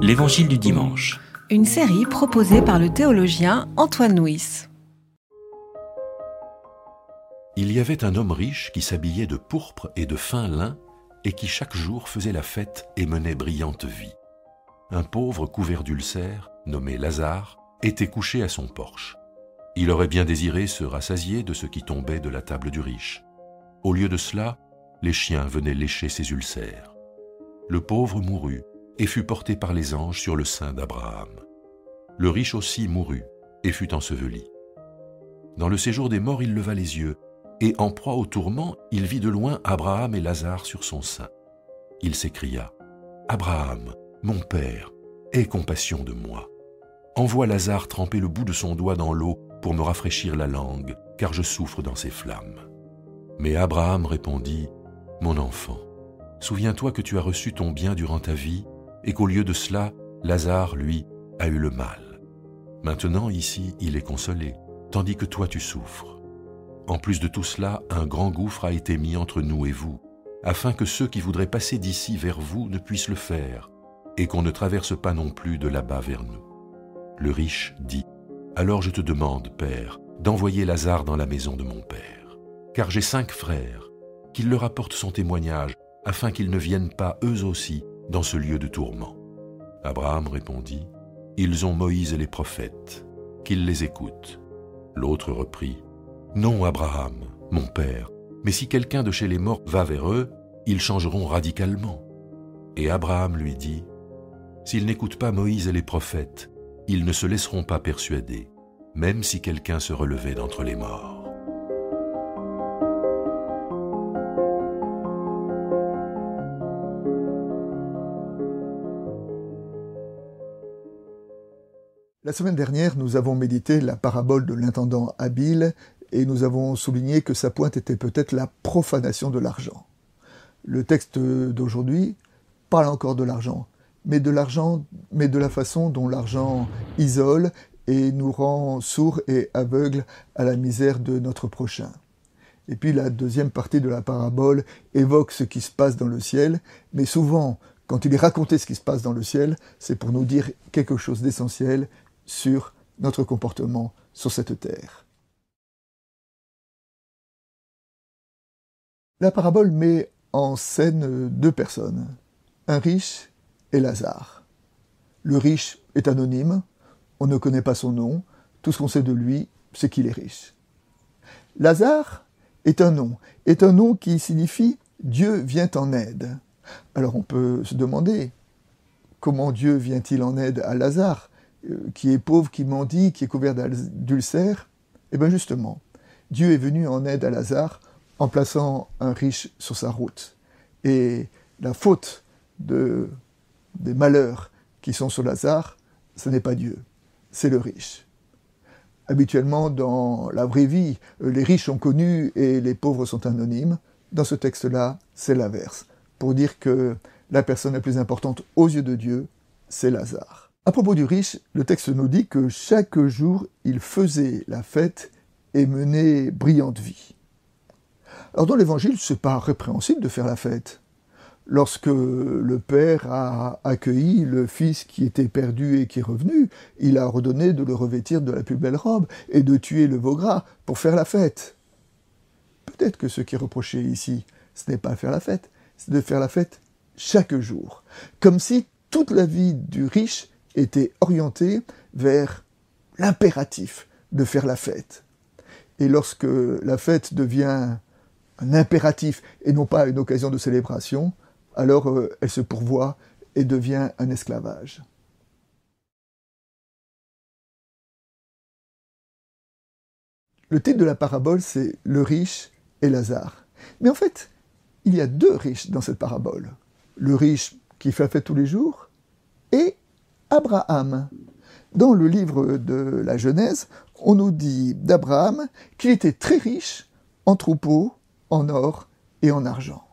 L'Évangile du dimanche. Une série proposée par le théologien Antoine Nuis. Il y avait un homme riche qui s'habillait de pourpre et de fin lin et qui chaque jour faisait la fête et menait brillante vie. Un pauvre couvert d'ulcères, nommé Lazare, était couché à son porche. Il aurait bien désiré se rassasier de ce qui tombait de la table du riche. Au lieu de cela, les chiens venaient lécher ses ulcères. Le pauvre mourut et fut porté par les anges sur le sein d'Abraham. Le riche aussi mourut et fut enseveli. Dans le séjour des morts, il leva les yeux, et en proie au tourment, il vit de loin Abraham et Lazare sur son sein. Il s'écria, Abraham, mon père, aie compassion de moi. Envoie Lazare tremper le bout de son doigt dans l'eau pour me rafraîchir la langue, car je souffre dans ces flammes. Mais Abraham répondit, Mon enfant, souviens-toi que tu as reçu ton bien durant ta vie, et qu'au lieu de cela, Lazare, lui, a eu le mal. Maintenant, ici, il est consolé, tandis que toi tu souffres. En plus de tout cela, un grand gouffre a été mis entre nous et vous, afin que ceux qui voudraient passer d'ici vers vous ne puissent le faire, et qu'on ne traverse pas non plus de là-bas vers nous. Le riche dit, Alors je te demande, Père, d'envoyer Lazare dans la maison de mon Père, car j'ai cinq frères, qu'il leur apporte son témoignage, afin qu'ils ne viennent pas eux aussi dans ce lieu de tourment. Abraham répondit, Ils ont Moïse et les prophètes, qu'ils les écoutent. L'autre reprit, Non, Abraham, mon père, mais si quelqu'un de chez les morts va vers eux, ils changeront radicalement. Et Abraham lui dit, S'ils n'écoutent pas Moïse et les prophètes, ils ne se laisseront pas persuader, même si quelqu'un se relevait d'entre les morts. La semaine dernière, nous avons médité la parabole de l'intendant habile et nous avons souligné que sa pointe était peut-être la profanation de l'argent. Le texte d'aujourd'hui parle encore de l'argent, mais de l'argent, mais de la façon dont l'argent isole et nous rend sourds et aveugles à la misère de notre prochain. Et puis la deuxième partie de la parabole évoque ce qui se passe dans le ciel, mais souvent, quand il est raconté ce qui se passe dans le ciel, c'est pour nous dire quelque chose d'essentiel sur notre comportement sur cette terre. La parabole met en scène deux personnes, un riche et Lazare. Le riche est anonyme, on ne connaît pas son nom, tout ce qu'on sait de lui, c'est qu'il est riche. Lazare est un nom, est un nom qui signifie Dieu vient en aide. Alors on peut se demander, comment Dieu vient-il en aide à Lazare? Qui est pauvre, qui mendie, qui est couvert d'ulcères, Eh bien justement, Dieu est venu en aide à Lazare en plaçant un riche sur sa route. Et la faute de, des malheurs qui sont sur Lazare, ce n'est pas Dieu, c'est le riche. Habituellement, dans la vraie vie, euh, les riches sont connus et les pauvres sont anonymes. Dans ce texte-là, c'est l'inverse, pour dire que la personne la plus importante aux yeux de Dieu, c'est Lazare. À propos du riche, le texte nous dit que chaque jour il faisait la fête et menait brillante vie. Alors dans l'évangile, c'est pas répréhensible de faire la fête. Lorsque le père a accueilli le fils qui était perdu et qui est revenu, il a ordonné de le revêtir de la plus belle robe et de tuer le veau gras pour faire la fête. Peut-être que ce qui est reproché ici, ce n'est pas faire la fête, c'est de faire la fête chaque jour, comme si toute la vie du riche était orienté vers l'impératif de faire la fête. Et lorsque la fête devient un impératif et non pas une occasion de célébration, alors euh, elle se pourvoit et devient un esclavage. Le titre de la parabole, c'est Le riche et Lazare. Mais en fait, il y a deux riches dans cette parabole. Le riche qui fait la fête tous les jours et Abraham. Dans le livre de la Genèse, on nous dit d'Abraham qu'il était très riche en troupeaux, en or et en argent.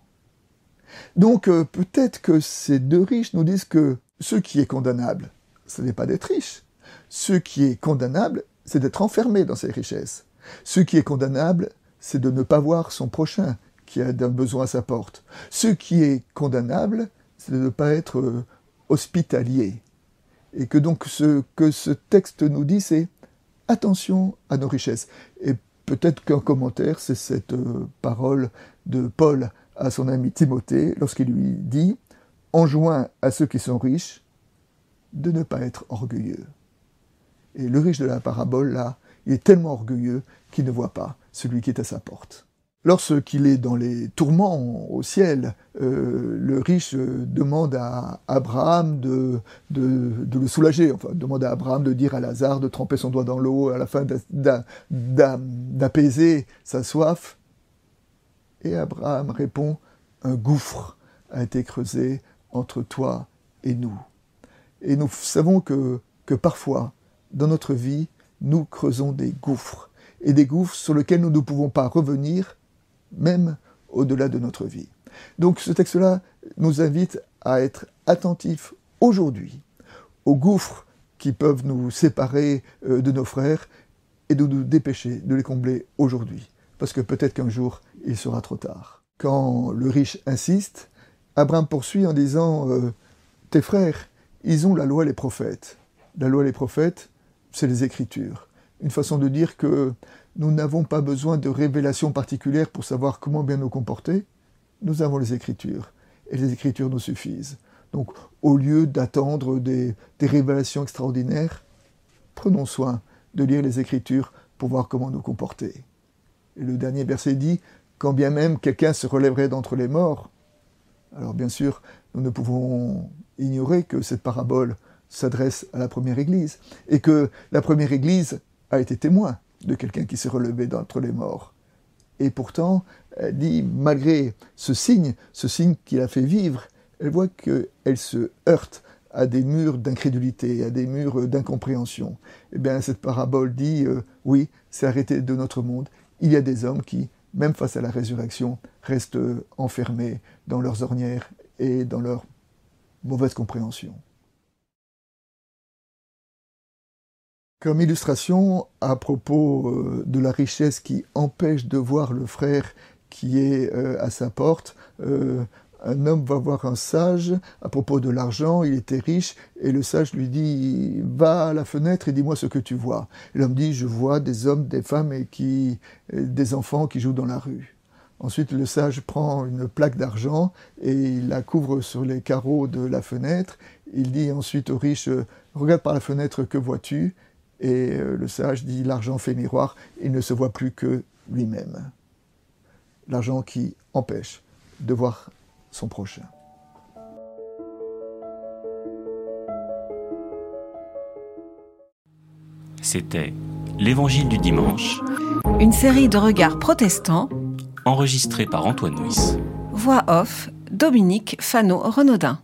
Donc euh, peut-être que ces deux riches nous disent que ce qui est condamnable, ce n'est pas d'être riche. Ce qui est condamnable, c'est d'être enfermé dans ses richesses. Ce qui est condamnable, c'est de ne pas voir son prochain qui a un besoin à sa porte. Ce qui est condamnable, c'est de ne pas être euh, hospitalier. Et que donc ce que ce texte nous dit, c'est attention à nos richesses. Et peut-être qu'un commentaire, c'est cette euh, parole de Paul à son ami Timothée lorsqu'il lui dit Enjoint à ceux qui sont riches de ne pas être orgueilleux. Et le riche de la parabole, là, il est tellement orgueilleux qu'il ne voit pas celui qui est à sa porte. Lorsqu'il est dans les tourments au ciel, euh, le riche demande à Abraham de, de, le soulager, enfin demande à Abraham de dire à Lazare de tremper son doigt dans l'eau à la fin d'apaiser sa soif. Et Abraham répond, un gouffre a été creusé entre toi et nous. Et nous savons que, que parfois, dans notre vie, nous creusons des gouffres, et des gouffres sur lesquels nous ne pouvons pas revenir même au-delà de notre vie. Donc ce texte-là nous invite à être attentifs aujourd'hui aux gouffres qui peuvent nous séparer euh, de nos frères et de nous dépêcher de les combler aujourd'hui, parce que peut-être qu'un jour il sera trop tard. Quand le riche insiste, Abraham poursuit en disant euh, Tes frères, ils ont la loi et les prophètes. La loi et les prophètes, c'est les Écritures. Une façon de dire que nous n'avons pas besoin de révélations particulières pour savoir comment bien nous comporter. Nous avons les Écritures, et les Écritures nous suffisent. Donc, au lieu d'attendre des, révélations extraordinaires, prenons soin de lire les Écritures pour voir comment nous comporter. Et le dernier verset dit, quand bien même quelqu'un se relèverait d'entre les morts, alors bien sûr, nous ne pouvons ignorer que cette parabole s'adresse à la première Église, et que la première Église a été témoin de quelqu'un qui s'est relevé d'entre les morts. Et pourtant, elle dit, malgré ce signe, ce signe qui l'a fait vivre, elle voit qu'elle se heurte à des murs d'incrédulité, à des murs d'incompréhension. Eh bien, cette parabole dit, euh, oui, c'est arrêté de notre monde. Il y a des hommes qui, même face à la résurrection, restent enfermés dans leurs ornières et dans leur mauvaise compréhension. Comme illustration à propos euh, de la richesse qui empêche de voir le frère qui est euh, à sa porte, euh, un homme va voir un sage à propos de l'argent, il était riche, et le sage lui dit Va à la fenêtre et dis-moi ce que tu vois. L'homme dit Je vois des hommes, des femmes et qui, des enfants qui jouent dans la rue. Ensuite, le sage prend une plaque d'argent et il la couvre sur les carreaux de la fenêtre. Il dit ensuite au riche Regarde par la fenêtre, que vois-tu? Et euh, le sage dit l'argent fait miroir, il ne se voit plus que lui-même. L'argent qui empêche de voir son prochain. C'était L'Évangile du dimanche. Une série de regards protestants. Enregistrée par Antoine Nuis. Voix off, Dominique Fano-Renaudin.